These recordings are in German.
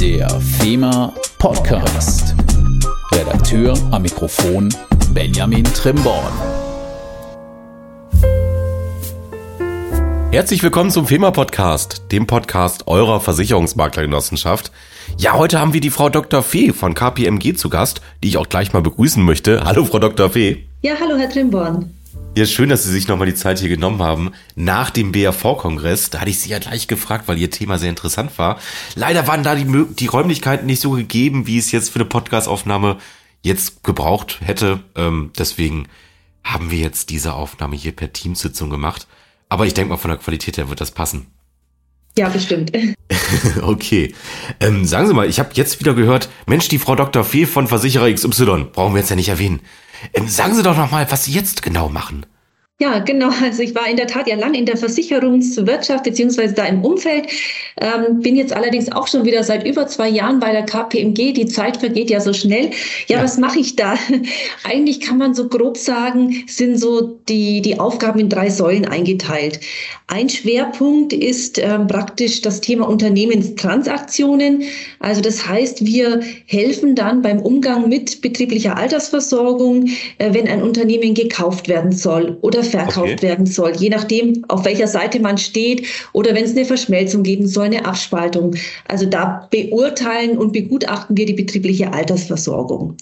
Der FEMA Podcast. Redakteur am Mikrofon Benjamin Trimborn. Herzlich willkommen zum FEMA Podcast, dem Podcast eurer Versicherungsmaklergenossenschaft. Ja, heute haben wir die Frau Dr. Fee von KPMG zu Gast, die ich auch gleich mal begrüßen möchte. Hallo, Frau Dr. Fee. Ja, hallo, Herr Trimborn. Ja, schön, dass Sie sich nochmal die Zeit hier genommen haben. Nach dem BAV-Kongress, da hatte ich Sie ja gleich gefragt, weil Ihr Thema sehr interessant war. Leider waren da die, die Räumlichkeiten nicht so gegeben, wie es jetzt für eine Podcastaufnahme jetzt gebraucht hätte. Ähm, deswegen haben wir jetzt diese Aufnahme hier per Teamsitzung gemacht. Aber ich denke mal, von der Qualität her wird das passen. Ja, bestimmt. okay. Ähm, sagen Sie mal, ich habe jetzt wieder gehört, Mensch, die Frau Dr. Fee von Versicherer XY, brauchen wir jetzt ja nicht erwähnen. Ähm, sagen Sie doch noch mal, was Sie jetzt genau machen. Ja, genau. Also ich war in der Tat ja lang in der Versicherungswirtschaft beziehungsweise da im Umfeld. Ähm, bin jetzt allerdings auch schon wieder seit über zwei Jahren bei der KPMG. Die Zeit vergeht ja so schnell. Ja, ja. was mache ich da? Eigentlich kann man so grob sagen, sind so die, die Aufgaben in drei Säulen eingeteilt. Ein Schwerpunkt ist ähm, praktisch das Thema Unternehmenstransaktionen. Also das heißt, wir helfen dann beim Umgang mit betrieblicher Altersversorgung, äh, wenn ein Unternehmen gekauft werden soll oder verkauft okay. werden soll, je nachdem, auf welcher Seite man steht oder wenn es eine Verschmelzung geben soll, eine Abspaltung. Also da beurteilen und begutachten wir die betriebliche Altersversorgung.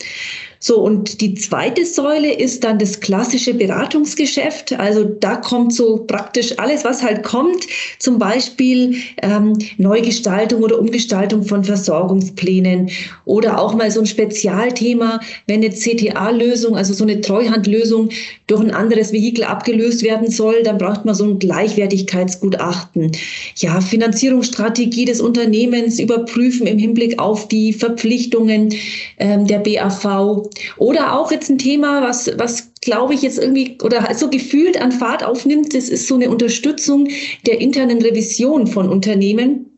So, und die zweite Säule ist dann das klassische Beratungsgeschäft. Also da kommt so praktisch alles, was halt kommt, zum Beispiel ähm, Neugestaltung oder Umgestaltung von Versorgungsplänen oder auch mal so ein Spezialthema, wenn eine CTA-Lösung, also so eine Treuhandlösung durch ein anderes Vehikel abgelöst werden soll, dann braucht man so ein Gleichwertigkeitsgutachten. Ja, Finanzierungsstrategie des Unternehmens überprüfen im Hinblick auf die Verpflichtungen ähm, der BAV oder auch jetzt ein Thema, was, was glaube ich jetzt irgendwie oder so gefühlt an Fahrt aufnimmt, das ist so eine Unterstützung der internen Revision von Unternehmen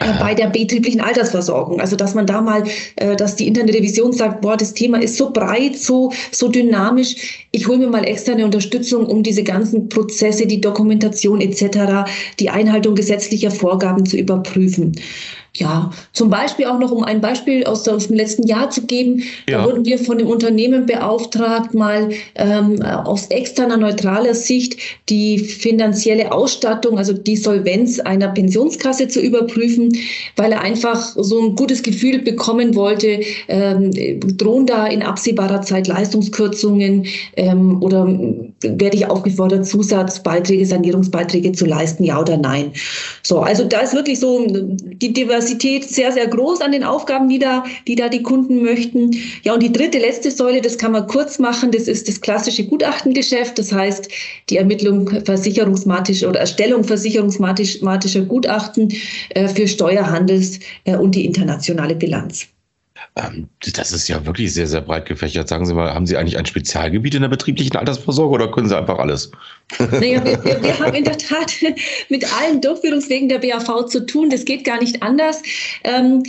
äh, bei der betrieblichen Altersversorgung. Also dass man da mal, äh, dass die interne Revision sagt, boah, das Thema ist so breit, so, so dynamisch. Ich hole mir mal externe Unterstützung, um diese ganzen Prozesse, die Dokumentation etc., die Einhaltung gesetzlicher Vorgaben zu überprüfen. Ja, zum Beispiel auch noch, um ein Beispiel aus, dem letzten Jahr zu geben, ja. da wurden wir von dem Unternehmen beauftragt, mal ähm, aus externer neutraler Sicht die finanzielle Ausstattung, also die Solvenz einer Pensionskasse zu überprüfen, weil er einfach so ein gutes Gefühl bekommen wollte, ähm, drohen da in absehbarer Zeit Leistungskürzungen ähm, oder werde ich aufgefordert, Zusatzbeiträge, Sanierungsbeiträge zu leisten, ja oder nein. So, also da ist wirklich so die Diversität Diversität sehr, sehr groß an den Aufgaben, die da, die da die Kunden möchten. Ja, und die dritte, letzte Säule, das kann man kurz machen, das ist das klassische Gutachtengeschäft. Das heißt, die Ermittlung versicherungsmatischer oder Erstellung versicherungsmatischer Gutachten äh, für Steuerhandels äh, und die internationale Bilanz. Ähm, das ist ja wirklich sehr, sehr breit gefächert. Sagen Sie mal, haben Sie eigentlich ein Spezialgebiet in der betrieblichen Altersvorsorge oder können Sie einfach alles? Naja, wir, wir, wir haben in der Tat mit allen Durchführungswegen der BAV zu tun. Das geht gar nicht anders. Ähm,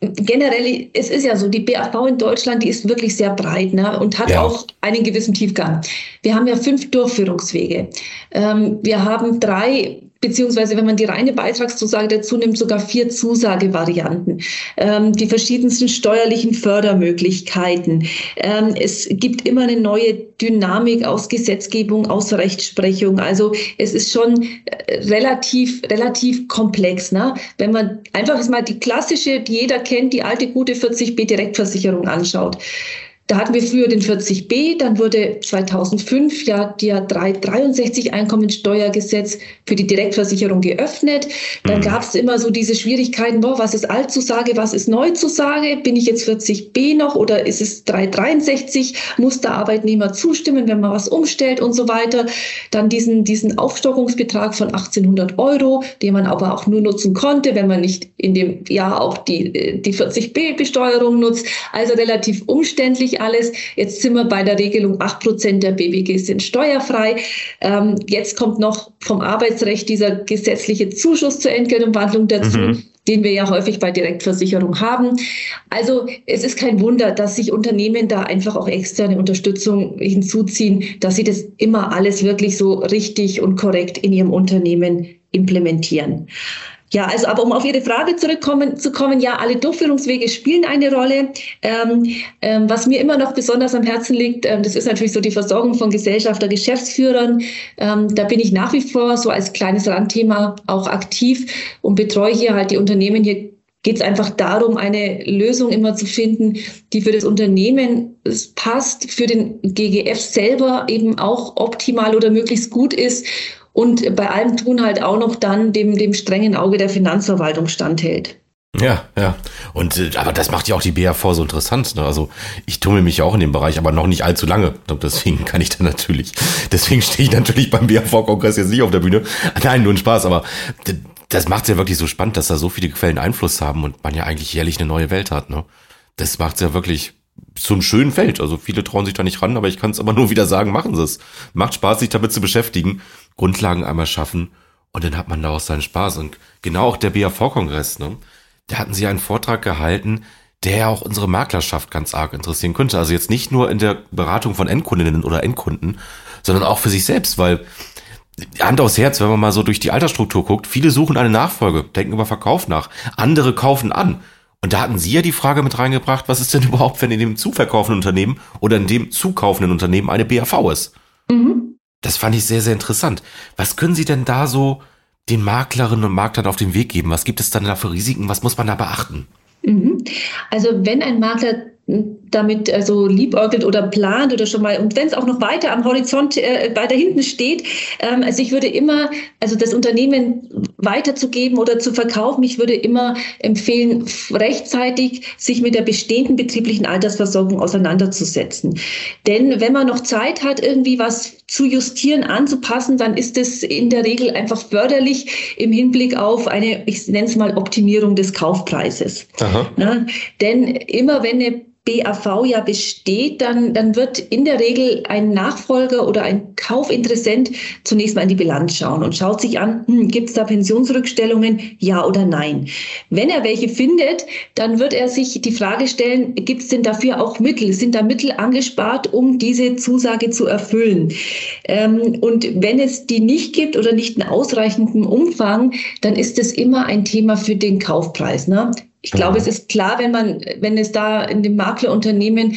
generell, es ist ja so, die BAV in Deutschland, die ist wirklich sehr breit ne, und hat ja. auch einen gewissen Tiefgang. Wir haben ja fünf Durchführungswege. Ähm, wir haben drei beziehungsweise wenn man die reine Beitragszusage dazu nimmt, sogar vier Zusagevarianten, ähm, die verschiedensten steuerlichen Fördermöglichkeiten. Ähm, es gibt immer eine neue Dynamik aus Gesetzgebung, aus Rechtsprechung. Also es ist schon äh, relativ, relativ komplex. Ne? Wenn man einfach mal die klassische, die jeder kennt, die alte gute 40b Direktversicherung anschaut. Da hatten wir früher den 40b, dann wurde 2005 ja der 363 Einkommensteuergesetz für die Direktversicherung geöffnet. Dann mhm. gab es immer so diese Schwierigkeiten, boah, was ist Altzusage, was ist Neuzusage? Bin ich jetzt 40b noch oder ist es 363? Muss der Arbeitnehmer zustimmen, wenn man was umstellt und so weiter? Dann diesen, diesen Aufstockungsbetrag von 1800 Euro, den man aber auch nur nutzen konnte, wenn man nicht in dem Jahr auch die, die 40b-Besteuerung nutzt. Also relativ umständlich alles. Jetzt sind wir bei der Regelung, 8% der BWG sind steuerfrei. Ähm, jetzt kommt noch vom Arbeitsrecht dieser gesetzliche Zuschuss zur Entgeltumwandlung dazu. Mhm den wir ja häufig bei Direktversicherung haben. Also es ist kein Wunder, dass sich Unternehmen da einfach auch externe Unterstützung hinzuziehen, dass sie das immer alles wirklich so richtig und korrekt in ihrem Unternehmen implementieren. Ja, also aber um auf Ihre Frage zurückkommen zu kommen, ja, alle Durchführungswege spielen eine Rolle. Ähm, ähm, was mir immer noch besonders am Herzen liegt, ähm, das ist natürlich so die Versorgung von Gesellschafter, Geschäftsführern. Ähm, da bin ich nach wie vor so als kleines Randthema auch aktiv und betreue hier halt die Unternehmen. Hier geht es einfach darum, eine Lösung immer zu finden, die für das Unternehmen passt, für den GGF selber eben auch optimal oder möglichst gut ist und bei allem tun halt auch noch dann dem, dem strengen Auge der Finanzverwaltung standhält. Ja, ja. Und äh, aber das macht ja auch die BAV so interessant. Ne? Also ich tummel mich ja auch in dem Bereich, aber noch nicht allzu lange. Deswegen kann ich da natürlich, deswegen stehe ich natürlich beim BAV-Kongress jetzt nicht auf der Bühne. Nein, nur ein Spaß, aber das macht es ja wirklich so spannend, dass da so viele Quellen Einfluss haben und man ja eigentlich jährlich eine neue Welt hat. Ne? Das macht es ja wirklich zum schönen Feld. Also viele trauen sich da nicht ran, aber ich kann es aber nur wieder sagen, machen Sie es. Macht Spaß, sich damit zu beschäftigen, Grundlagen einmal schaffen und dann hat man daraus seinen Spaß. Und genau auch der BAV-Kongress, ne? Da hatten sie einen Vortrag gehalten, der auch unsere Maklerschaft ganz arg interessieren könnte. Also jetzt nicht nur in der Beratung von Endkundinnen oder Endkunden, sondern auch für sich selbst, weil Hand aufs Herz, wenn man mal so durch die Altersstruktur guckt, viele suchen eine Nachfolge, denken über Verkauf nach, andere kaufen an. Und da hatten Sie ja die Frage mit reingebracht, was ist denn überhaupt, wenn in dem zu verkaufenden Unternehmen oder in dem zukaufenden Unternehmen eine BAV ist? Mhm. Das fand ich sehr, sehr interessant. Was können Sie denn da so den Maklerinnen und Maklern auf den Weg geben? Was gibt es dann da für Risiken? Was muss man da beachten? Mhm. Also wenn ein Makler damit also liebäugelt oder plant oder schon mal und wenn es auch noch weiter am Horizont äh, weiter hinten steht, ähm, also ich würde immer also das Unternehmen weiterzugeben oder zu verkaufen, ich würde immer empfehlen rechtzeitig sich mit der bestehenden betrieblichen Altersversorgung auseinanderzusetzen, denn wenn man noch Zeit hat irgendwie was zu justieren, anzupassen, dann ist es in der Regel einfach förderlich im Hinblick auf eine ich nenne es mal Optimierung des Kaufpreises. Aha. Na, denn immer wenn eine BAV ja besteht, dann, dann wird in der Regel ein Nachfolger oder ein Kaufinteressent zunächst mal in die Bilanz schauen und schaut sich an, hm, gibt es da Pensionsrückstellungen, ja oder nein. Wenn er welche findet, dann wird er sich die Frage stellen, gibt es denn dafür auch Mittel? Sind da Mittel angespart, um diese Zusage zu erfüllen? Ähm, und wenn es die nicht gibt oder nicht in ausreichendem Umfang, dann ist es immer ein Thema für den Kaufpreis. Ne? Ich glaube, es ist klar, wenn man, wenn es da in dem Maklerunternehmen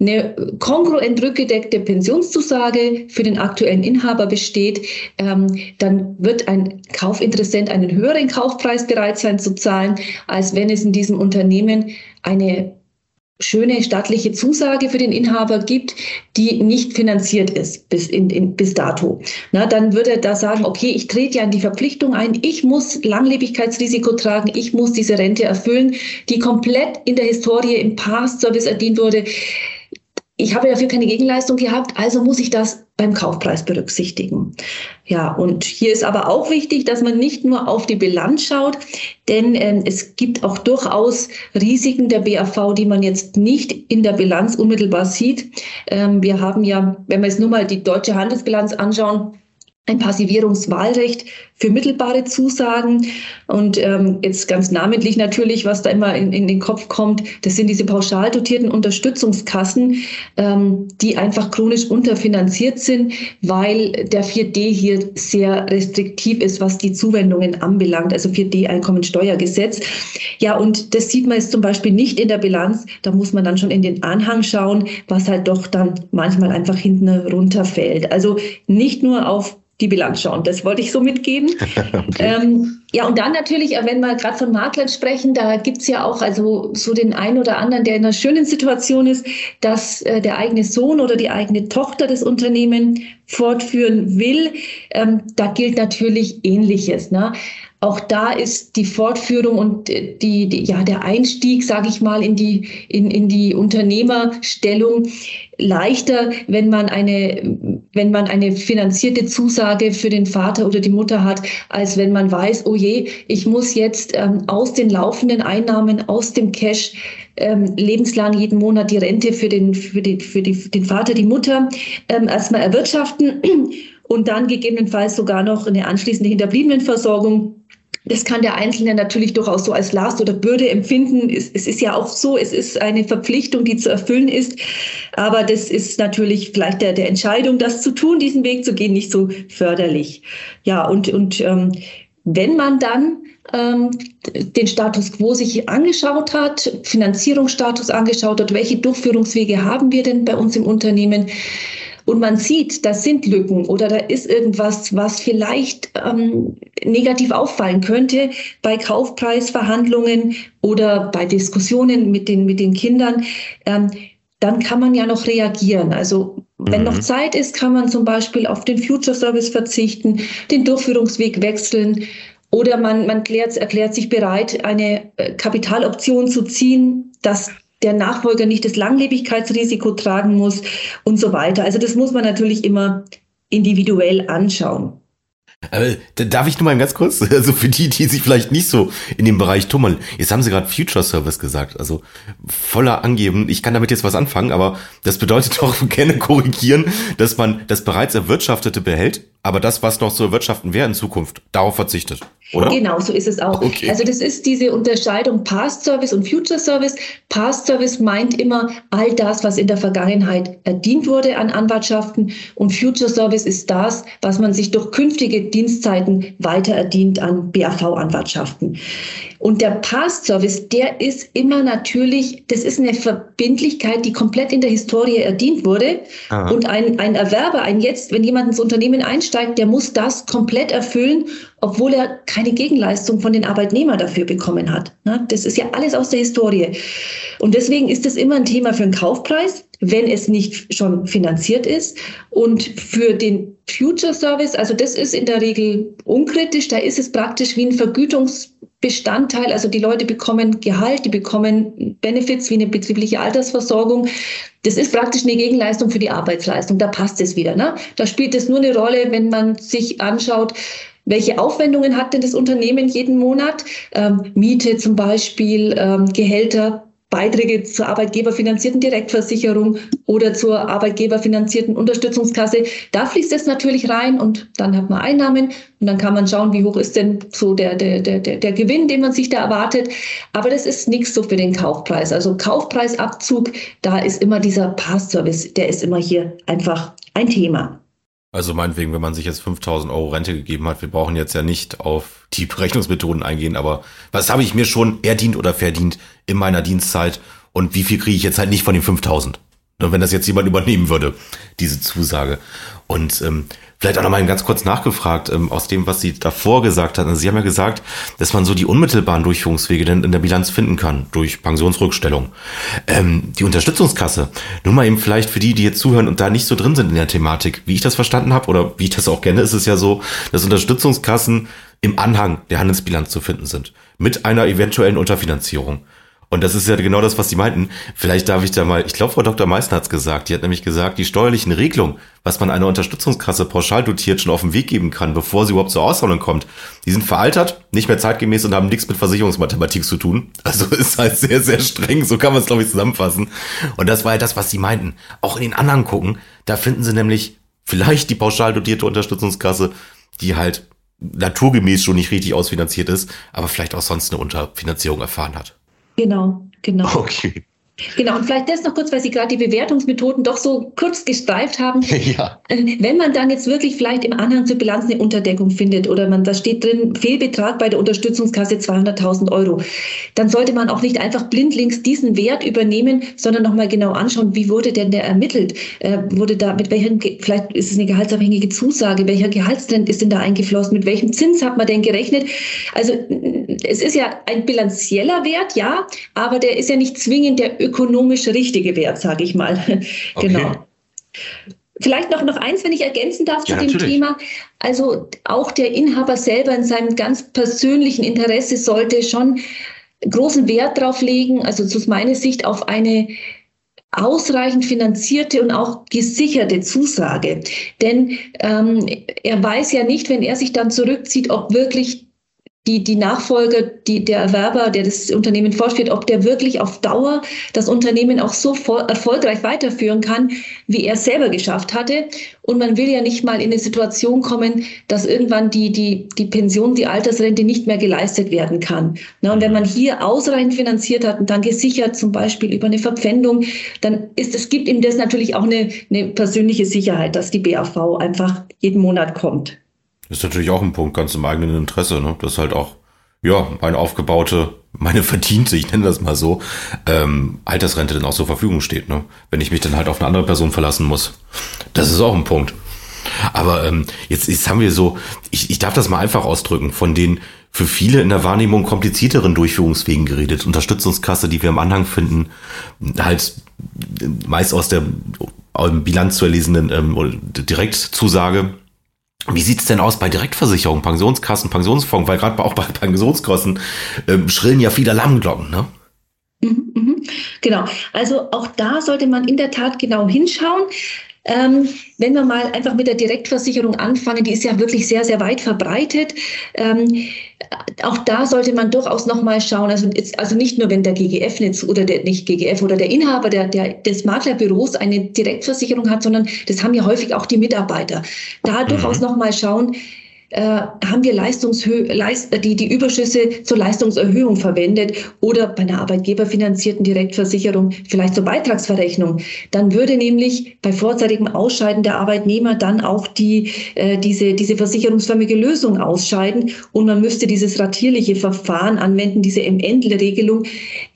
eine kongruent rückgedeckte Pensionszusage für den aktuellen Inhaber besteht, ähm, dann wird ein Kaufinteressent einen höheren Kaufpreis bereit sein zu zahlen, als wenn es in diesem Unternehmen eine schöne staatliche Zusage für den Inhaber gibt, die nicht finanziert ist bis, in, in, bis dato. Na, dann würde er da sagen, okay, ich trete ja in die Verpflichtung ein, ich muss Langlebigkeitsrisiko tragen, ich muss diese Rente erfüllen, die komplett in der Historie im Past-Service erdient wurde ich habe dafür keine Gegenleistung gehabt, also muss ich das beim Kaufpreis berücksichtigen. Ja, und hier ist aber auch wichtig, dass man nicht nur auf die Bilanz schaut, denn äh, es gibt auch durchaus Risiken der BAV, die man jetzt nicht in der Bilanz unmittelbar sieht. Ähm, wir haben ja, wenn wir jetzt nur mal die deutsche Handelsbilanz anschauen, ein Passivierungswahlrecht für mittelbare Zusagen. Und ähm, jetzt ganz namentlich natürlich, was da immer in, in den Kopf kommt, das sind diese pauschal dotierten Unterstützungskassen, ähm, die einfach chronisch unterfinanziert sind, weil der 4D hier sehr restriktiv ist, was die Zuwendungen anbelangt, also 4D Einkommensteuergesetz. Ja, und das sieht man jetzt zum Beispiel nicht in der Bilanz. Da muss man dann schon in den Anhang schauen, was halt doch dann manchmal einfach hinten runterfällt. Also nicht nur auf die Bilanz schauen. Das wollte ich so mitgeben. okay. ähm, ja, und dann natürlich, äh, wenn wir gerade von Maklern sprechen, da gibt's ja auch also so den einen oder anderen, der in einer schönen Situation ist, dass äh, der eigene Sohn oder die eigene Tochter das Unternehmen fortführen will. Ähm, da gilt natürlich Ähnliches. Ne? auch da ist die Fortführung und die, die ja der Einstieg, sage ich mal, in die in, in die Unternehmerstellung leichter, wenn man eine wenn man eine finanzierte Zusage für den Vater oder die Mutter hat, als wenn man weiß, oh je, ich muss jetzt ähm, aus den laufenden Einnahmen aus dem Cash ähm, lebenslang jeden Monat die Rente für den für, die, für die, den Vater, die Mutter ähm, erstmal erwirtschaften und dann gegebenenfalls sogar noch eine anschließende Hinterbliebenenversorgung das kann der Einzelne natürlich durchaus so als Last oder Bürde empfinden. Es, es, ist ja auch so, es ist eine Verpflichtung, die zu erfüllen ist. Aber das ist natürlich vielleicht der, der Entscheidung, das zu tun, diesen Weg zu gehen, nicht so förderlich. Ja, und, und ähm, wenn man dann den Status quo sich angeschaut hat, Finanzierungsstatus angeschaut hat, welche Durchführungswege haben wir denn bei uns im Unternehmen, und man sieht, das sind Lücken oder da ist irgendwas, was vielleicht ähm, negativ auffallen könnte bei Kaufpreisverhandlungen oder bei Diskussionen mit den, mit den Kindern, ähm, dann kann man ja noch reagieren. Also wenn mhm. noch Zeit ist, kann man zum Beispiel auf den Future Service verzichten, den Durchführungsweg wechseln oder man, man klärt, erklärt sich bereit, eine äh, Kapitaloption zu ziehen, dass der Nachfolger nicht das Langlebigkeitsrisiko tragen muss und so weiter. Also das muss man natürlich immer individuell anschauen. Aber darf ich nur mal ganz kurz, also für die, die sich vielleicht nicht so in dem Bereich tummeln, jetzt haben sie gerade Future Service gesagt, also voller angeben, ich kann damit jetzt was anfangen, aber das bedeutet doch gerne korrigieren, dass man das bereits Erwirtschaftete behält, aber das, was noch zu erwirtschaften wäre in Zukunft, darauf verzichtet, oder? Genau, so ist es auch. Okay. Also das ist diese Unterscheidung Past Service und Future Service. Past Service meint immer all das, was in der Vergangenheit erdient wurde an Anwartschaften und Future Service ist das, was man sich durch künftige Dienstzeiten weiter erdient an BAV-Anwartschaften. Und der Past-Service, der ist immer natürlich, das ist eine Verbindlichkeit, die komplett in der Historie erdient wurde. Aha. Und ein, ein Erwerber, ein jetzt, wenn jemand ins Unternehmen einsteigt, der muss das komplett erfüllen, obwohl er keine Gegenleistung von den Arbeitnehmern dafür bekommen hat. Das ist ja alles aus der Historie. Und deswegen ist das immer ein Thema für einen Kaufpreis, wenn es nicht schon finanziert ist. Und für den Future Service, also das ist in der Regel unkritisch, da ist es praktisch wie ein Vergütungs Bestandteil. Also die Leute bekommen Gehalt, die bekommen Benefits wie eine betriebliche Altersversorgung. Das ist praktisch eine Gegenleistung für die Arbeitsleistung. Da passt es wieder. Ne? Da spielt es nur eine Rolle, wenn man sich anschaut, welche Aufwendungen hat denn das Unternehmen jeden Monat? Ähm, Miete zum Beispiel, ähm, Gehälter, Beiträge zur arbeitgeberfinanzierten Direktversicherung oder zur arbeitgeberfinanzierten Unterstützungskasse. Da fließt es natürlich rein und dann hat man Einnahmen und dann kann man schauen, wie hoch ist denn so der, der, der, der Gewinn, den man sich da erwartet. Aber das ist nichts so für den Kaufpreis. Also Kaufpreisabzug, da ist immer dieser Pass-Service, der ist immer hier einfach ein Thema. Also meinetwegen, wenn man sich jetzt 5000 Euro Rente gegeben hat, wir brauchen jetzt ja nicht auf die Berechnungsmethoden eingehen, aber was habe ich mir schon erdient oder verdient in meiner Dienstzeit und wie viel kriege ich jetzt halt nicht von den 5000? wenn das jetzt jemand übernehmen würde, diese Zusage. Und ähm, vielleicht auch nochmal ganz kurz nachgefragt, ähm, aus dem, was Sie davor gesagt hatten. Also Sie haben ja gesagt, dass man so die unmittelbaren Durchführungswege denn in der Bilanz finden kann, durch Pensionsrückstellung. Ähm, die Unterstützungskasse, nur mal eben vielleicht für die, die jetzt zuhören und da nicht so drin sind in der Thematik, wie ich das verstanden habe oder wie ich das auch kenne, ist es ja so, dass Unterstützungskassen im Anhang der Handelsbilanz zu finden sind, mit einer eventuellen Unterfinanzierung. Und das ist ja genau das, was Sie meinten. Vielleicht darf ich da mal, ich glaube, Frau Dr. Meissner hat es gesagt. Die hat nämlich gesagt, die steuerlichen Regelungen, was man einer Unterstützungskasse pauschal dotiert schon auf den Weg geben kann, bevor sie überhaupt zur Auszahlung kommt, die sind veraltert, nicht mehr zeitgemäß und haben nichts mit Versicherungsmathematik zu tun. Also ist halt sehr, sehr streng. So kann man es, glaube ich, zusammenfassen. Und das war ja das, was Sie meinten. Auch in den anderen gucken, da finden Sie nämlich vielleicht die pauschal dotierte Unterstützungskasse, die halt naturgemäß schon nicht richtig ausfinanziert ist, aber vielleicht auch sonst eine Unterfinanzierung erfahren hat. Genau, genau. Okay. Genau, und vielleicht das noch kurz, weil Sie gerade die Bewertungsmethoden doch so kurz gestreift haben. Ja. Äh, wenn man dann jetzt wirklich vielleicht im Anhang zur Bilanz eine Unterdeckung findet oder man da steht drin, Fehlbetrag bei der Unterstützungskasse 200.000 Euro, dann sollte man auch nicht einfach blindlings diesen Wert übernehmen, sondern nochmal genau anschauen, wie wurde denn der ermittelt? Äh, wurde da, mit welchem, vielleicht ist es eine gehaltsabhängige Zusage, welcher Gehaltstrend ist denn da eingeflossen, mit welchem Zins hat man denn gerechnet? Also es ist ja ein bilanzieller Wert, ja, aber der ist ja nicht zwingend der ökonomisch richtige Wert, sage ich mal. Okay. Genau. Vielleicht noch, noch eins, wenn ich ergänzen darf zu ja, dem natürlich. Thema. Also auch der Inhaber selber in seinem ganz persönlichen Interesse sollte schon großen Wert darauf legen, also aus meiner Sicht auf eine ausreichend finanzierte und auch gesicherte Zusage. Denn ähm, er weiß ja nicht, wenn er sich dann zurückzieht, ob wirklich die, die Nachfolger, die, der Erwerber, der das Unternehmen fortführt, ob der wirklich auf Dauer das Unternehmen auch so erfolgreich weiterführen kann, wie er selber geschafft hatte. Und man will ja nicht mal in eine Situation kommen, dass irgendwann die, die, die Pension, die Altersrente nicht mehr geleistet werden kann. Na, und wenn man hier ausreichend finanziert hat und dann gesichert, zum Beispiel über eine Verpfändung, dann ist es gibt ihm das natürlich auch eine, eine persönliche Sicherheit, dass die BAV einfach jeden Monat kommt. Ist natürlich auch ein Punkt ganz im eigenen Interesse, ne? Das ist halt auch, ja, meine aufgebaute, meine verdiente, ich nenne das mal so, ähm, Altersrente dann auch zur Verfügung steht, ne? Wenn ich mich dann halt auf eine andere Person verlassen muss. Das ist auch ein Punkt. Aber ähm, jetzt, jetzt haben wir so, ich, ich darf das mal einfach ausdrücken, von den für viele in der Wahrnehmung komplizierteren Durchführungswegen geredet. Unterstützungskasse, die wir im Anhang finden, halt meist aus der Bilanz zu erlesenen ähm, Direktzusage. Wie sieht's denn aus bei Direktversicherung, Pensionskassen, Pensionsfonds? Weil gerade auch bei Pensionskosten ähm, schrillen ja viele Alarmglocken, ne? Mhm, mhm. Genau. Also auch da sollte man in der Tat genau hinschauen. Ähm, wenn wir mal einfach mit der Direktversicherung anfangen, die ist ja wirklich sehr, sehr weit verbreitet. Ähm, auch da sollte man durchaus nochmal schauen, also, also nicht nur, wenn der GGF nicht, oder der, nicht GGF oder der Inhaber der, der, des Maklerbüros eine Direktversicherung hat, sondern das haben ja häufig auch die Mitarbeiter. Da mhm. durchaus nochmal schauen, haben wir Leistungshö Leist die, die Überschüsse zur Leistungserhöhung verwendet oder bei einer arbeitgeberfinanzierten Direktversicherung vielleicht zur Beitragsverrechnung. Dann würde nämlich bei vorzeitigem Ausscheiden der Arbeitnehmer dann auch die, äh, diese, diese versicherungsförmige Lösung ausscheiden und man müsste dieses ratierliche Verfahren anwenden, diese M-Endel-Regelung,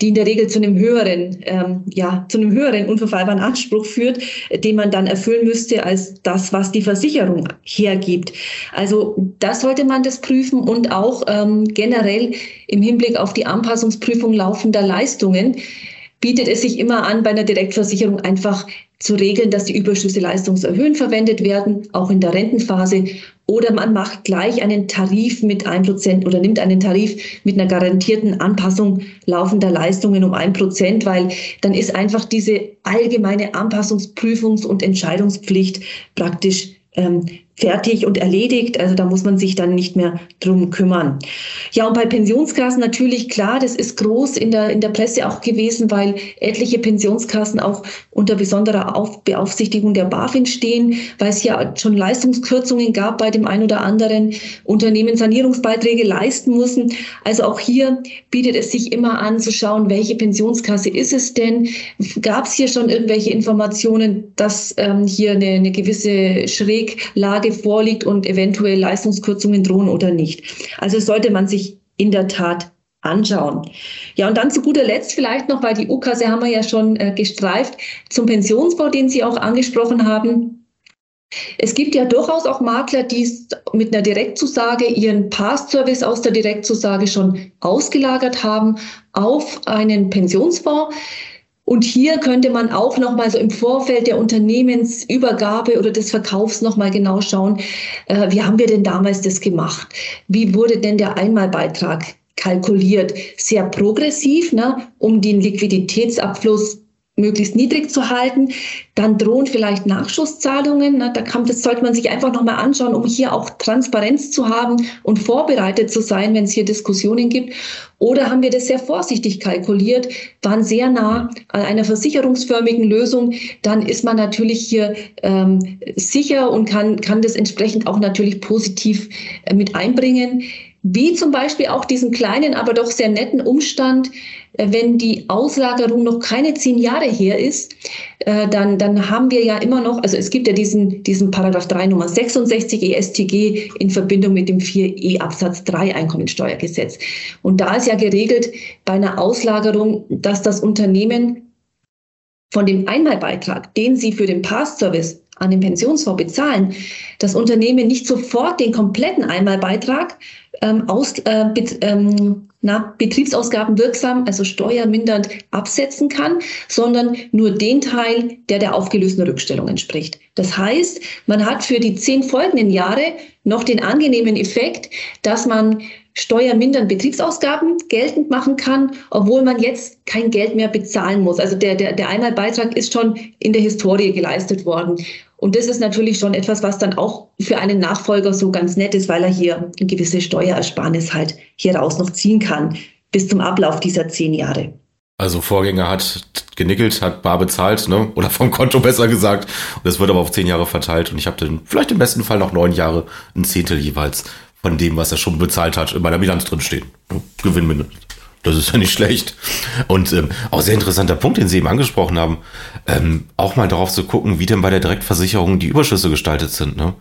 die in der Regel zu einem höheren, ähm, ja, zu einem höheren unverfallbaren Anspruch führt, den man dann erfüllen müsste als das, was die Versicherung hergibt. Also das sollte man das prüfen und auch ähm, generell im Hinblick auf die Anpassungsprüfung laufender Leistungen bietet es sich immer an, bei einer Direktversicherung einfach zu regeln, dass die Überschüsse leistungserhöhend verwendet werden, auch in der Rentenphase. Oder man macht gleich einen Tarif mit ein Prozent oder nimmt einen Tarif mit einer garantierten Anpassung laufender Leistungen um ein Prozent, weil dann ist einfach diese allgemeine Anpassungsprüfungs- und Entscheidungspflicht praktisch ähm, fertig und erledigt. Also da muss man sich dann nicht mehr drum kümmern. Ja, und bei Pensionskassen natürlich klar, das ist groß in der, in der Presse auch gewesen, weil etliche Pensionskassen auch unter besonderer Auf Beaufsichtigung der BaFin stehen, weil es ja schon Leistungskürzungen gab bei dem einen oder anderen Unternehmen Sanierungsbeiträge leisten müssen. Also auch hier bietet es sich immer an zu schauen, welche Pensionskasse ist es denn? Gab es hier schon irgendwelche Informationen, dass ähm, hier eine, eine gewisse Schräglage Lage vorliegt und eventuell Leistungskürzungen drohen oder nicht. Also sollte man sich in der Tat anschauen. Ja, und dann zu guter Letzt vielleicht noch, weil die U-Kasse haben wir ja schon äh, gestreift, zum Pensionsbau, den Sie auch angesprochen haben. Es gibt ja durchaus auch Makler, die mit einer Direktzusage ihren Pass-Service aus der Direktzusage schon ausgelagert haben auf einen Pensionsfonds. Und hier könnte man auch noch mal so im Vorfeld der Unternehmensübergabe oder des Verkaufs noch mal genau schauen, äh, wie haben wir denn damals das gemacht? Wie wurde denn der Einmalbeitrag kalkuliert? Sehr progressiv, ne, um den Liquiditätsabfluss möglichst niedrig zu halten. Dann drohen vielleicht Nachschusszahlungen. Da kann, das sollte man sich einfach nochmal anschauen, um hier auch Transparenz zu haben und vorbereitet zu sein, wenn es hier Diskussionen gibt. Oder haben wir das sehr vorsichtig kalkuliert, waren sehr nah an einer versicherungsförmigen Lösung, dann ist man natürlich hier ähm, sicher und kann, kann das entsprechend auch natürlich positiv äh, mit einbringen. Wie zum Beispiel auch diesen kleinen, aber doch sehr netten Umstand, wenn die Auslagerung noch keine zehn Jahre her ist, äh, dann, dann haben wir ja immer noch, also es gibt ja diesen, diesen Paragraph 3 Nummer 66 ESTG in Verbindung mit dem 4e Absatz 3 Einkommensteuergesetz. Und da ist ja geregelt bei einer Auslagerung, dass das Unternehmen von dem Einmalbeitrag, den sie für den Pass-Service an den Pensionsfonds bezahlen, das Unternehmen nicht sofort den kompletten Einmalbeitrag ähm, aus, äh, ähm, na, Betriebsausgaben wirksam, also steuermindernd absetzen kann, sondern nur den Teil, der der aufgelösten Rückstellung entspricht. Das heißt, man hat für die zehn folgenden Jahre noch den angenehmen Effekt, dass man steuermindernd Betriebsausgaben geltend machen kann, obwohl man jetzt kein Geld mehr bezahlen muss. Also der, der, der Einmalbeitrag ist schon in der Historie geleistet worden. Und das ist natürlich schon etwas, was dann auch für einen Nachfolger so ganz nett ist, weil er hier eine gewisse Steuerersparnis halt hier raus noch ziehen kann bis zum Ablauf dieser zehn Jahre. Also Vorgänger hat genickelt, hat bar bezahlt, ne? Oder vom Konto besser gesagt. Und es wird aber auf zehn Jahre verteilt. Und ich habe dann vielleicht im besten Fall noch neun Jahre, ein Zehntel jeweils von dem, was er schon bezahlt hat, in meiner Bilanz drin stehen. Gewinn mindestens. Das ist ja nicht schlecht. Und ähm, auch sehr interessanter Punkt, den Sie eben angesprochen haben, ähm, auch mal darauf zu gucken, wie denn bei der Direktversicherung die Überschüsse gestaltet sind. Ne?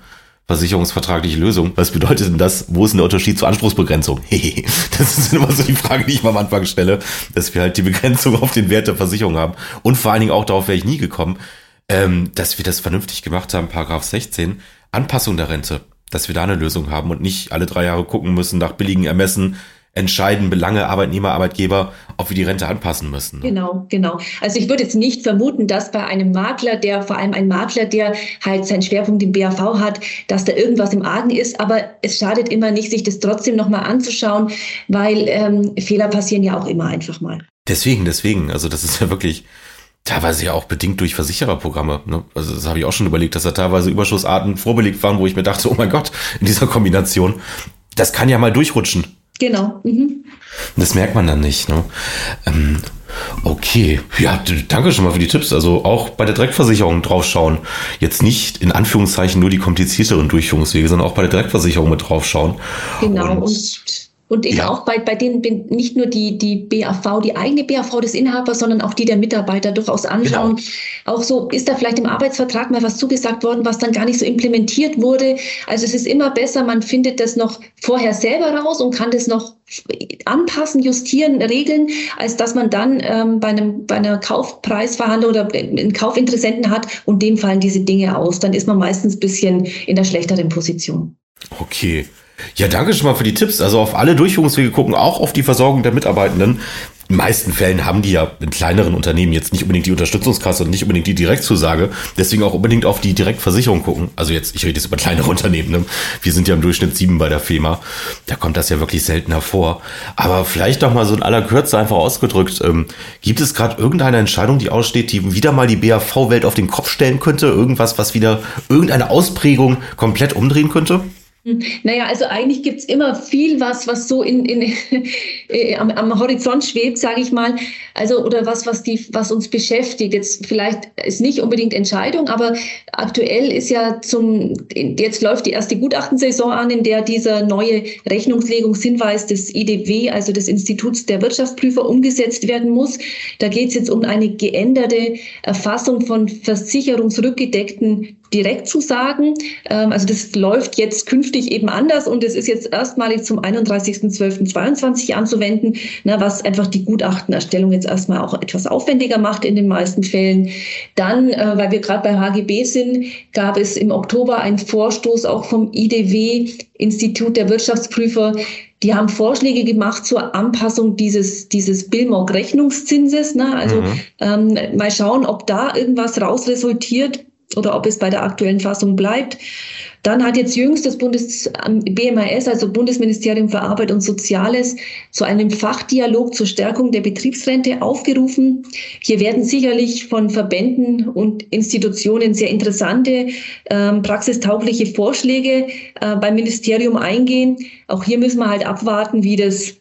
versicherungsvertragliche Lösung. Was bedeutet denn das? Wo ist denn der Unterschied zur Anspruchsbegrenzung? das ist immer so die Frage, die ich mal am Anfang stelle, dass wir halt die Begrenzung auf den Wert der Versicherung haben. Und vor allen Dingen auch darauf wäre ich nie gekommen, ähm, dass wir das vernünftig gemacht haben, Paragraph 16, Anpassung der Rente, dass wir da eine Lösung haben und nicht alle drei Jahre gucken müssen nach billigen Ermessen, entscheiden Belange Arbeitnehmer, Arbeitgeber, ob wir die Rente anpassen müssen. Ne? Genau, genau. Also ich würde jetzt nicht vermuten, dass bei einem Makler, der vor allem ein Makler, der halt seinen Schwerpunkt im BAV hat, dass da irgendwas im Argen ist. Aber es schadet immer nicht, sich das trotzdem nochmal anzuschauen, weil ähm, Fehler passieren ja auch immer einfach mal. Deswegen, deswegen. Also das ist ja wirklich teilweise ja auch bedingt durch Versichererprogramme. Ne? Also das habe ich auch schon überlegt, dass da teilweise Überschussarten vorbelegt waren, wo ich mir dachte, oh mein Gott, in dieser Kombination, das kann ja mal durchrutschen. Genau. Mhm. Das merkt man dann nicht. Ne? Ähm, okay, ja, danke schon mal für die Tipps. Also auch bei der Direktversicherung draufschauen. Jetzt nicht in Anführungszeichen nur die komplizierteren Durchführungswege, sondern auch bei der Direktversicherung mit draufschauen. Genau. Und, und und eben ja. auch bei, bei denen bin nicht nur die, die BAV, die eigene BAV des Inhabers, sondern auch die der Mitarbeiter durchaus anschauen. Genau. Auch so, ist da vielleicht im Arbeitsvertrag mal was zugesagt worden, was dann gar nicht so implementiert wurde. Also es ist immer besser, man findet das noch vorher selber raus und kann das noch anpassen, justieren, regeln, als dass man dann ähm, bei, einem, bei einer Kaufpreisverhandlung oder einen Kaufinteressenten hat und dem fallen diese Dinge aus. Dann ist man meistens ein bisschen in der schlechteren Position. Okay. Ja, danke schon mal für die Tipps. Also auf alle Durchführungswege gucken, auch auf die Versorgung der Mitarbeitenden. In meisten Fällen haben die ja in kleineren Unternehmen jetzt nicht unbedingt die Unterstützungskasse und nicht unbedingt die Direktzusage. Deswegen auch unbedingt auf die Direktversicherung gucken. Also jetzt, ich rede jetzt über kleinere Unternehmen. Ne? Wir sind ja im Durchschnitt sieben bei der FEMA. Da kommt das ja wirklich selten hervor. Aber vielleicht noch mal so in aller Kürze einfach ausgedrückt. Ähm, gibt es gerade irgendeine Entscheidung, die aussteht, die wieder mal die BAV-Welt auf den Kopf stellen könnte? Irgendwas, was wieder irgendeine Ausprägung komplett umdrehen könnte? Naja, also eigentlich gibt's immer viel, was, was so in, in, äh, am, am Horizont schwebt, sage ich mal. Also, oder was, was, die, was uns beschäftigt. Jetzt vielleicht ist nicht unbedingt Entscheidung, aber aktuell ist ja zum, jetzt läuft die erste Gutachtensaison an, in der dieser neue Rechnungslegungshinweis des IDW, also des Instituts der Wirtschaftsprüfer, umgesetzt werden muss. Da geht's jetzt um eine geänderte Erfassung von versicherungsrückgedeckten Direktzusagen. Ähm, also das läuft jetzt künftig eben anders und es ist jetzt erstmalig zum 31.12.22 anzuwenden, was einfach die Gutachtenerstellung jetzt erstmal auch etwas aufwendiger macht in den meisten Fällen. Dann, äh, weil wir gerade bei HGB sind, gab es im Oktober einen Vorstoß auch vom IDW, Institut der Wirtschaftsprüfer, die haben Vorschläge gemacht zur Anpassung dieses, dieses Billmog-Rechnungszinses. Ne? Also mhm. ähm, mal schauen, ob da irgendwas rausresultiert oder ob es bei der aktuellen Fassung bleibt. Dann hat jetzt jüngst das Bundes BMAS, also Bundesministerium für Arbeit und Soziales, zu einem Fachdialog zur Stärkung der Betriebsrente aufgerufen. Hier werden sicherlich von Verbänden und Institutionen sehr interessante, ähm, praxistaugliche Vorschläge äh, beim Ministerium eingehen. Auch hier müssen wir halt abwarten, wie das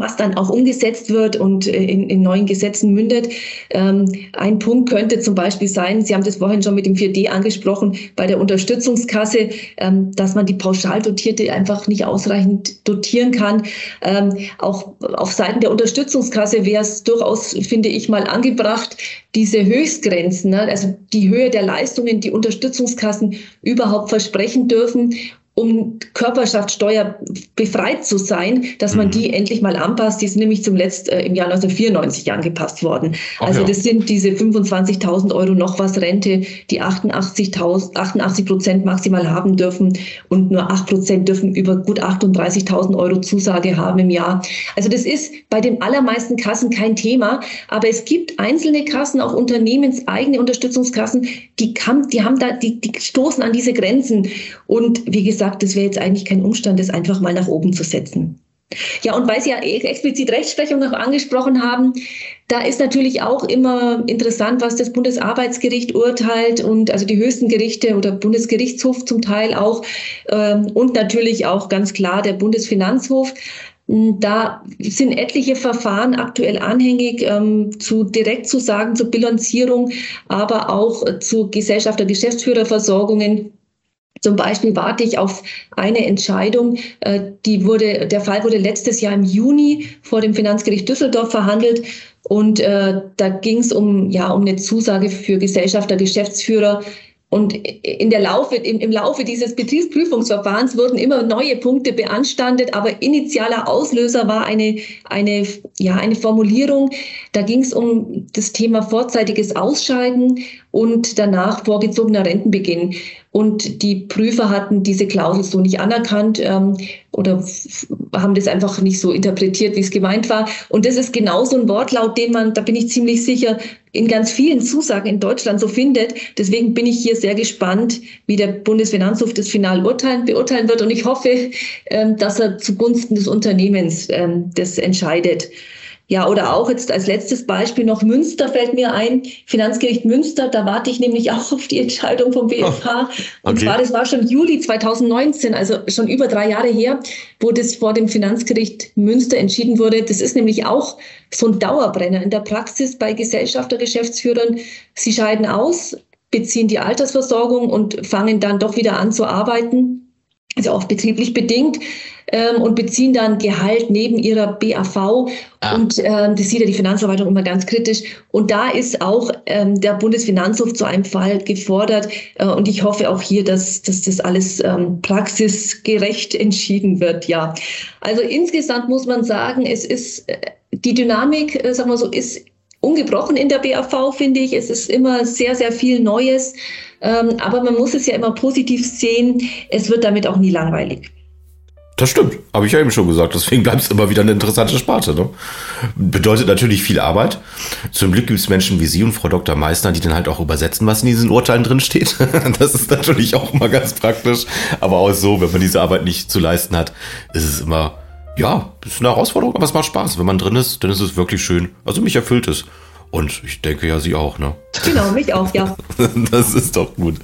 was dann auch umgesetzt wird und äh, in, in neuen Gesetzen mündet. Ähm, ein Punkt könnte zum Beispiel sein, Sie haben das vorhin schon mit dem 4D angesprochen, bei der Unterstützungskasse, ähm, dass man die pauschal dotierte einfach nicht ausreichend dotieren kann. Ähm, auch auf Seiten der Unterstützungskasse wäre es durchaus, finde ich, mal angebracht, diese Höchstgrenzen, ne, also die Höhe der Leistungen, die Unterstützungskassen überhaupt versprechen dürfen um Körperschaftssteuer befreit zu sein, dass man mhm. die endlich mal anpasst. Die sind nämlich zum Letzt äh, im Jahr 1994 angepasst worden. Ach also ja. das sind diese 25.000 Euro noch was Rente, die 88, 88 Prozent maximal haben dürfen und nur 8 Prozent dürfen über gut 38.000 Euro Zusage haben im Jahr. Also das ist bei den allermeisten Kassen kein Thema, aber es gibt einzelne Kassen, auch unternehmenseigene Unterstützungskassen, die, kann, die haben da, die, die stoßen an diese Grenzen. Und wie gesagt, sagt, es wäre jetzt eigentlich kein Umstand, das einfach mal nach oben zu setzen. Ja, und weil Sie ja explizit Rechtsprechung noch angesprochen haben, da ist natürlich auch immer interessant, was das Bundesarbeitsgericht urteilt und also die höchsten Gerichte oder Bundesgerichtshof zum Teil auch ähm, und natürlich auch ganz klar der Bundesfinanzhof. Da sind etliche Verfahren aktuell anhängig ähm, zu Direktzusagen, zur Bilanzierung, aber auch zu Gesellschafter, Geschäftsführerversorgungen zum Beispiel warte ich auf eine Entscheidung, äh, die wurde, der Fall wurde letztes Jahr im Juni vor dem Finanzgericht Düsseldorf verhandelt. Und äh, da ging es um, ja, um eine Zusage für Gesellschafter, Geschäftsführer, Und in der Laufe, im, im Laufe dieses Betriebsprüfungsverfahrens wurden immer neue Punkte beanstandet, aber initialer Auslöser war eine, eine, ja, eine Formulierung. Da ging es um das Thema vorzeitiges Ausscheiden und danach vorgezogener Rentenbeginn. Und die Prüfer hatten diese Klausel so nicht anerkannt ähm, oder haben das einfach nicht so interpretiert, wie es gemeint war. Und das ist genauso ein Wortlaut, den man, da bin ich ziemlich sicher, in ganz vielen Zusagen in Deutschland so findet. Deswegen bin ich hier sehr gespannt, wie der Bundesfinanzhof das Final urteilen, beurteilen wird. Und ich hoffe, ähm, dass er zugunsten des Unternehmens ähm, das entscheidet. Ja, oder auch jetzt als letztes Beispiel noch Münster fällt mir ein, Finanzgericht Münster, da warte ich nämlich auch auf die Entscheidung vom BFH. Oh. Und zwar, das war schon Juli 2019, also schon über drei Jahre her, wo das vor dem Finanzgericht Münster entschieden wurde. Das ist nämlich auch so ein Dauerbrenner in der Praxis bei Gesellschaftergeschäftsführern. Sie scheiden aus, beziehen die Altersversorgung und fangen dann doch wieder an zu arbeiten also auch betrieblich bedingt, ähm, und beziehen dann Gehalt neben ihrer BAV. Ah. Und ähm, das sieht ja die Finanzverwaltung immer ganz kritisch. Und da ist auch ähm, der Bundesfinanzhof zu einem Fall gefordert. Äh, und ich hoffe auch hier, dass, dass das alles ähm, praxisgerecht entschieden wird. Ja, also insgesamt muss man sagen, es ist äh, die Dynamik, äh, sagen wir so, ist ungebrochen in der BAV, finde ich. Es ist immer sehr, sehr viel Neues. Ähm, aber man muss es ja immer positiv sehen. Es wird damit auch nie langweilig. Das stimmt, habe ich ja eben schon gesagt. Deswegen bleibt es immer wieder eine interessante Sparte. Ne? Bedeutet natürlich viel Arbeit. Zum Glück gibt es Menschen wie Sie und Frau Dr. Meissner, die dann halt auch übersetzen, was in diesen Urteilen drin steht. Das ist natürlich auch mal ganz praktisch. Aber auch so, wenn man diese Arbeit nicht zu leisten hat, ist es immer, ja, ist eine Herausforderung, aber es macht Spaß. Wenn man drin ist, dann ist es wirklich schön. Also mich erfüllt es. Und ich denke ja, Sie auch, ne? Genau, mich auch, ja. das ist doch gut.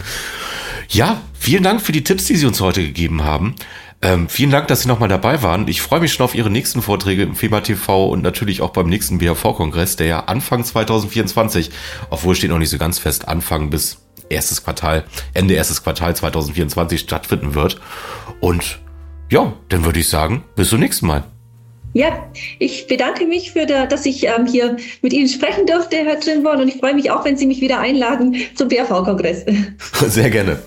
Ja, vielen Dank für die Tipps, die Sie uns heute gegeben haben. Ähm, vielen Dank, dass Sie nochmal dabei waren. Ich freue mich schon auf Ihre nächsten Vorträge im FEMA TV und natürlich auch beim nächsten BHV-Kongress, der ja Anfang 2024, obwohl steht noch nicht so ganz fest, Anfang bis erstes Quartal, Ende erstes Quartal 2024 stattfinden wird. Und ja, dann würde ich sagen, bis zum nächsten Mal. Ja, ich bedanke mich für, der, dass ich ähm, hier mit Ihnen sprechen durfte, Herr Trinborn, und ich freue mich auch, wenn Sie mich wieder einladen zum BRV-Kongress. Sehr gerne.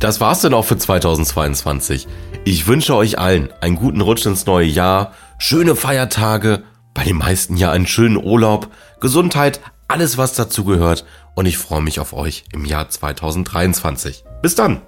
Das war's dann auch für 2022. Ich wünsche euch allen einen guten Rutsch ins neue Jahr, schöne Feiertage, bei den meisten ja einen schönen Urlaub, Gesundheit, alles was dazu gehört und ich freue mich auf euch im Jahr 2023. Bis dann!